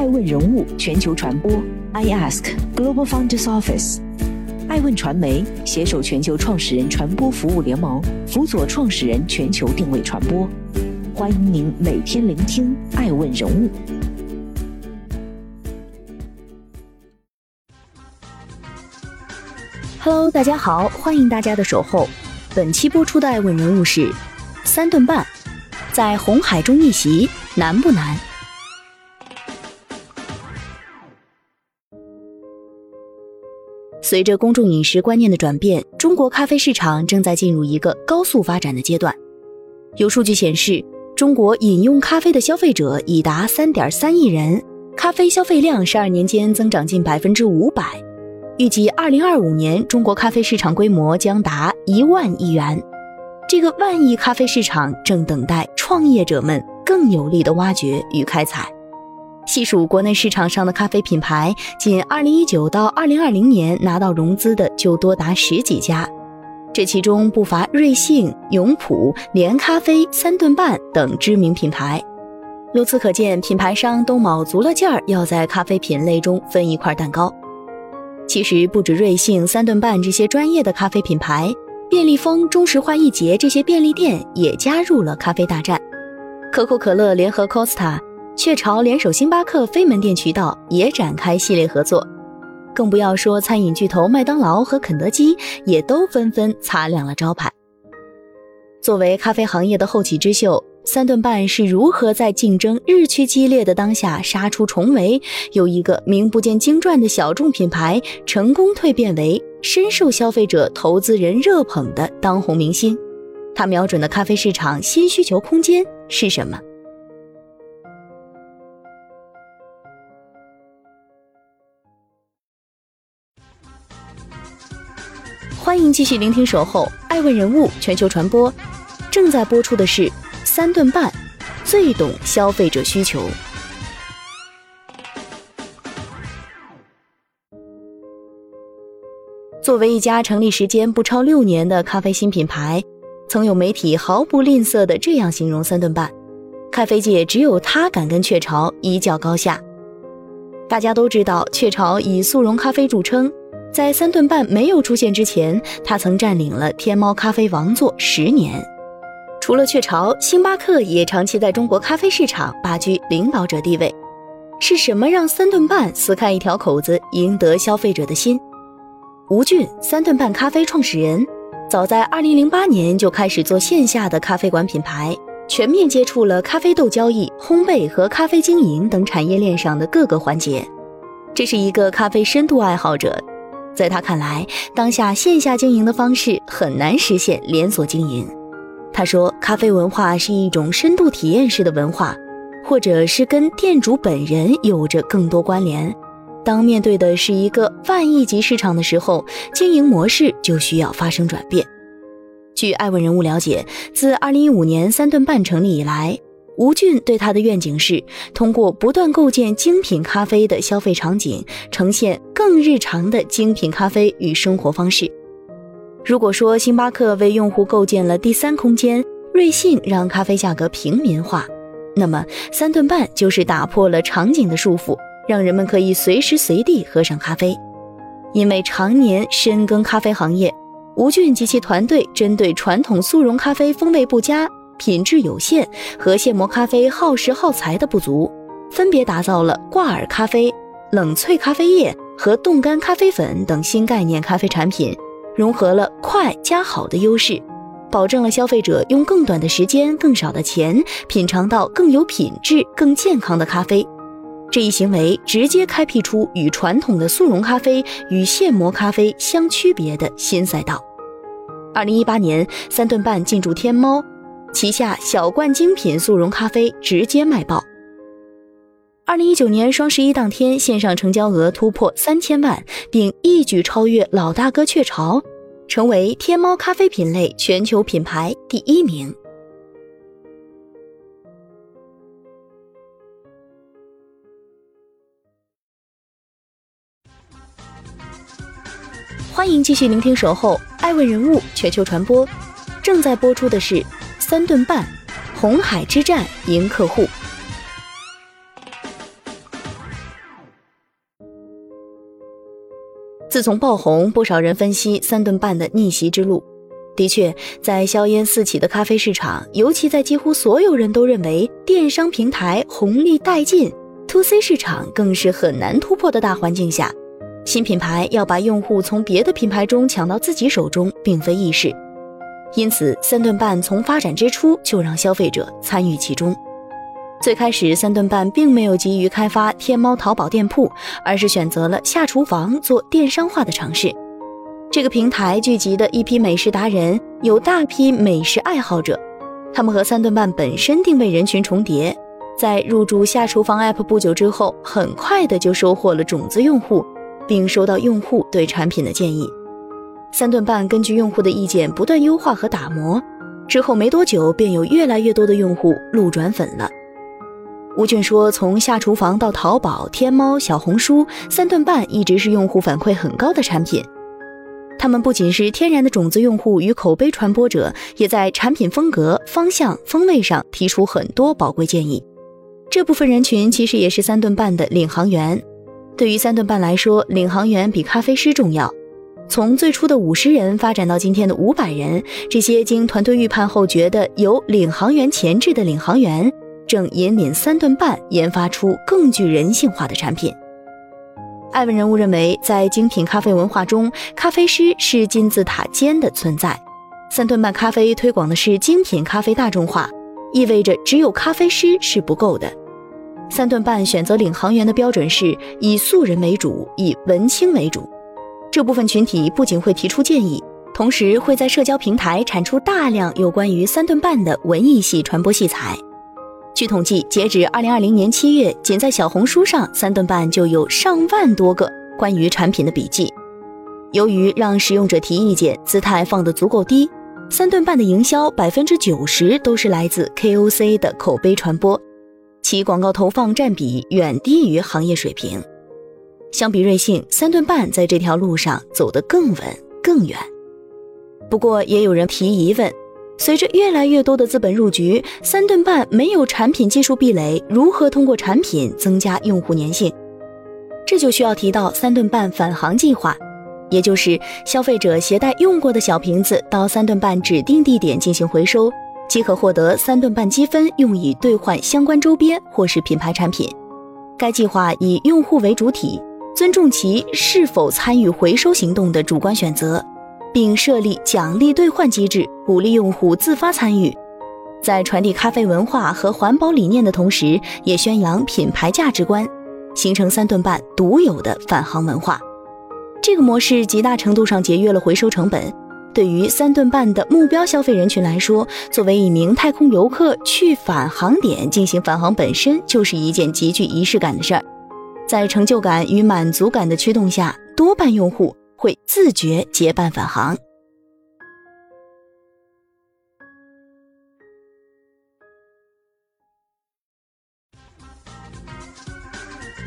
爱问人物全球传播，I Ask Global Founders Office，爱问传媒携手全球创始人传播服务联盟，辅佐创始人全球定位传播。欢迎您每天聆听爱问人物。Hello，大家好，欢迎大家的守候。本期播出的爱问人物是三顿半，在红海中逆袭难不难？随着公众饮食观念的转变，中国咖啡市场正在进入一个高速发展的阶段。有数据显示，中国饮用咖啡的消费者已达三点三亿人，咖啡消费量十二年间增长近百分之五百。预计二零二五年，中国咖啡市场规模将达一万亿元。这个万亿咖啡市场正等待创业者们更有力的挖掘与开采。细数国内市场上的咖啡品牌，仅2019到2020年拿到融资的就多达十几家，这其中不乏瑞幸、永璞、连咖啡、三顿半等知名品牌。由此可见，品牌商都卯足了劲儿要在咖啡品类中分一块蛋糕。其实不止瑞幸、三顿半这些专业的咖啡品牌，便利蜂、中石化、易捷这些便利店也加入了咖啡大战。可口可乐联合 Costa。雀巢联手星巴克非门店渠道也展开系列合作，更不要说餐饮巨头麦当劳和肯德基也都纷纷擦亮了招牌。作为咖啡行业的后起之秀，三顿半是如何在竞争日趋激烈的当下杀出重围，由一个名不见经传的小众品牌成功蜕变为深受消费者、投资人热捧的当红明星？他瞄准的咖啡市场新需求空间是什么？欢迎继续聆听《守候爱问人物全球传播》，正在播出的是三顿半，最懂消费者需求。作为一家成立时间不超六年的咖啡新品牌，曾有媒体毫不吝啬的这样形容三顿半：咖啡界只有他敢跟雀巢一较高下。大家都知道，雀巢以速溶咖啡著称。在三顿半没有出现之前，他曾占领了天猫咖啡王座十年。除了雀巢，星巴克也长期在中国咖啡市场霸居领导者地位。是什么让三顿半撕开一条口子，赢得消费者的心？吴俊，三顿半咖啡创始人，早在2008年就开始做线下的咖啡馆品牌，全面接触了咖啡豆交易、烘焙和咖啡经营等产业链上的各个环节。这是一个咖啡深度爱好者。在他看来，当下线下经营的方式很难实现连锁经营。他说，咖啡文化是一种深度体验式的文化，或者是跟店主本人有着更多关联。当面对的是一个万亿级市场的时候，经营模式就需要发生转变。据爱问人物了解，自2015年三顿半成立以来。吴俊对他的愿景是通过不断构建精品咖啡的消费场景，呈现更日常的精品咖啡与生活方式。如果说星巴克为用户构建了第三空间，瑞幸让咖啡价格平民化，那么三顿半就是打破了场景的束缚，让人们可以随时随地喝上咖啡。因为常年深耕咖啡行业，吴俊及其团队针对传统速溶咖啡风味不佳。品质有限和现磨咖啡耗时耗材的不足，分别打造了挂耳咖啡、冷萃咖啡液和冻干咖啡粉等新概念咖啡产品，融合了快加好的优势，保证了消费者用更短的时间、更少的钱品尝到更有品质、更健康的咖啡。这一行为直接开辟出与传统的速溶咖啡与现磨咖啡相区别的新赛道。二零一八年，三顿半进驻天猫。旗下小罐精品速溶咖啡直接卖爆。二零一九年双十一当天，线上成交额突破三千万，并一举超越老大哥雀巢，成为天猫咖啡品类全球品牌第一名。欢迎继续聆听《守候爱问人物全球传播》，正在播出的是。三顿半红海之战赢客户。自从爆红不少人分析三顿半的逆袭之路。的确在硝烟四起的咖啡市场尤其在几乎所有人都认为电商平台红利殆尽 to c 市场更是很难突破的大环境下新品牌要把用户从别的品牌中抢到自己手中并非易事。因此，三顿半从发展之初就让消费者参与其中。最开始，三顿半并没有急于开发天猫、淘宝店铺，而是选择了下厨房做电商化的尝试。这个平台聚集的一批美食达人，有大批美食爱好者，他们和三顿半本身定位人群重叠，在入驻下厨房 App 不久之后，很快的就收获了种子用户，并收到用户对产品的建议。三顿半根据用户的意见不断优化和打磨，之后没多久便有越来越多的用户路转粉了。吴俊说：“从下厨房到淘宝、天猫、小红书，三顿半一直是用户反馈很高的产品。”他们不仅是天然的种子用户与口碑传播者，也在产品风格、方向、风味上提出很多宝贵建议。这部分人群其实也是三顿半的领航员。对于三顿半来说，领航员比咖啡师重要。从最初的五十人发展到今天的五百人，这些经团队预判后觉得有领航员潜质的领航员，正引领三顿半研发出更具人性化的产品。艾文人物认为，在精品咖啡文化中，咖啡师是金字塔尖的存在。三顿半咖啡推广的是精品咖啡大众化，意味着只有咖啡师是不够的。三顿半选择领航员的标准是以素人为主，以文青为主。这部分群体不仅会提出建议，同时会在社交平台产出大量有关于三顿半的文艺系传播器材。据统计，截止二零二零年七月，仅在小红书上，三顿半就有上万多个关于产品的笔记。由于让使用者提意见，姿态放得足够低，三顿半的营销百分之九十都是来自 KOC 的口碑传播，其广告投放占比远低于行业水平。相比瑞幸，三顿半在这条路上走得更稳更远。不过，也有人提疑问。随着越来越多的资本入局，三顿半没有产品技术壁垒，如何通过产品增加用户粘性？这就需要提到三顿半返航计划，也就是消费者携带用过的小瓶子到三顿半指定地点进行回收，即可获得三顿半积分，用以兑换相关周边或是品牌产品。该计划以用户为主体，尊重其是否参与回收行动的主观选择。并设立奖励兑换机制，鼓励用户自发参与，在传递咖啡文化和环保理念的同时，也宣扬品牌价值观，形成三顿半独有的返航文化。这个模式极大程度上节约了回收成本。对于三顿半的目标消费人群来说，作为一名太空游客去返航点进行返航，本身就是一件极具仪式感的事儿。在成就感与满足感的驱动下，多半用户。会自觉结伴返航。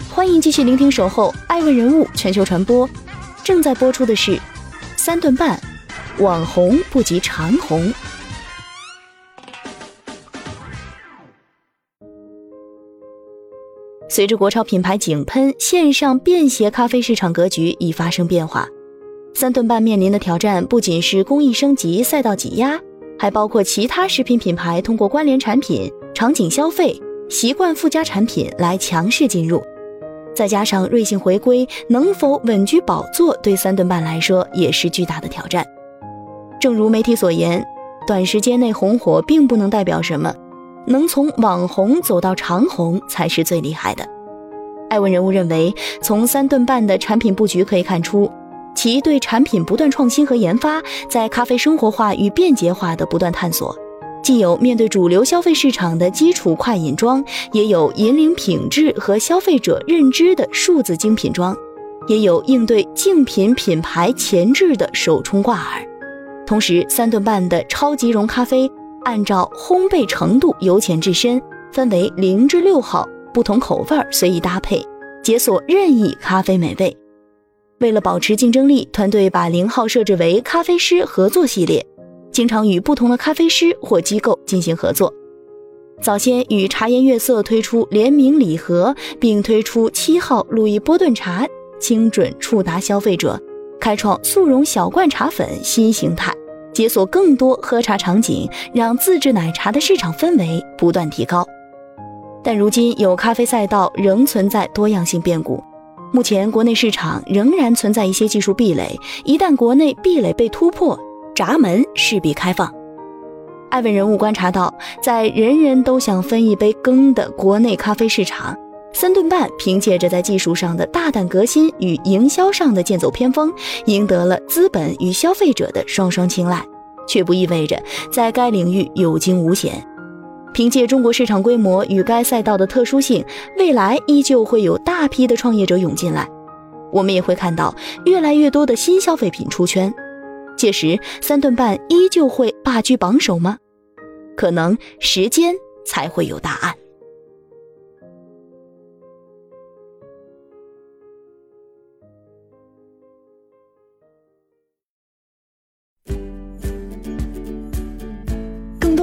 欢迎继续聆听《守候爱问人物全球传播》，正在播出的是三顿半，网红不及长红。随着国潮品牌井喷，线上便携咖啡市场格局已发生变化。三顿半面临的挑战不仅是工艺升级、赛道挤压，还包括其他食品品牌通过关联产品、场景消费、习惯附加产品来强势进入。再加上瑞幸回归，能否稳居宝座，对三顿半来说也是巨大的挑战。正如媒体所言，短时间内红火并不能代表什么，能从网红走到长红才是最厉害的。艾文人物认为，从三顿半的产品布局可以看出。其对产品不断创新和研发，在咖啡生活化与便捷化的不断探索，既有面对主流消费市场的基础快饮装，也有引领品质和消费者认知的数字精品装，也有应对竞品品牌前置的手冲挂耳。同时，三顿半的超级浓咖啡按照烘焙程度由浅至深，分为零至六号不同口味随意搭配，解锁任意咖啡美味。为了保持竞争力，团队把零号设置为咖啡师合作系列，经常与不同的咖啡师或机构进行合作。早先与茶颜悦色推出联名礼盒，并推出七号路易波顿茶，精准触达消费者，开创速溶小罐茶粉新形态，解锁更多喝茶场景，让自制奶茶的市场氛围不断提高。但如今有咖啡赛道仍存在多样性变故，目前国内市场仍然存在一些技术壁垒，一旦国内壁垒被突破，闸门势必开放。艾问人物观察到，在人人都想分一杯羹的国内咖啡市场，三顿半凭借着在技术上的大胆革新与营销上的剑走偏锋，赢得了资本与消费者的双双青睐，却不意味着在该领域有惊无险。凭借中国市场规模与该赛道的特殊性，未来依旧会有大批的创业者涌进来，我们也会看到越来越多的新消费品出圈。届时，三顿半依旧会霸居榜首吗？可能时间才会有答案。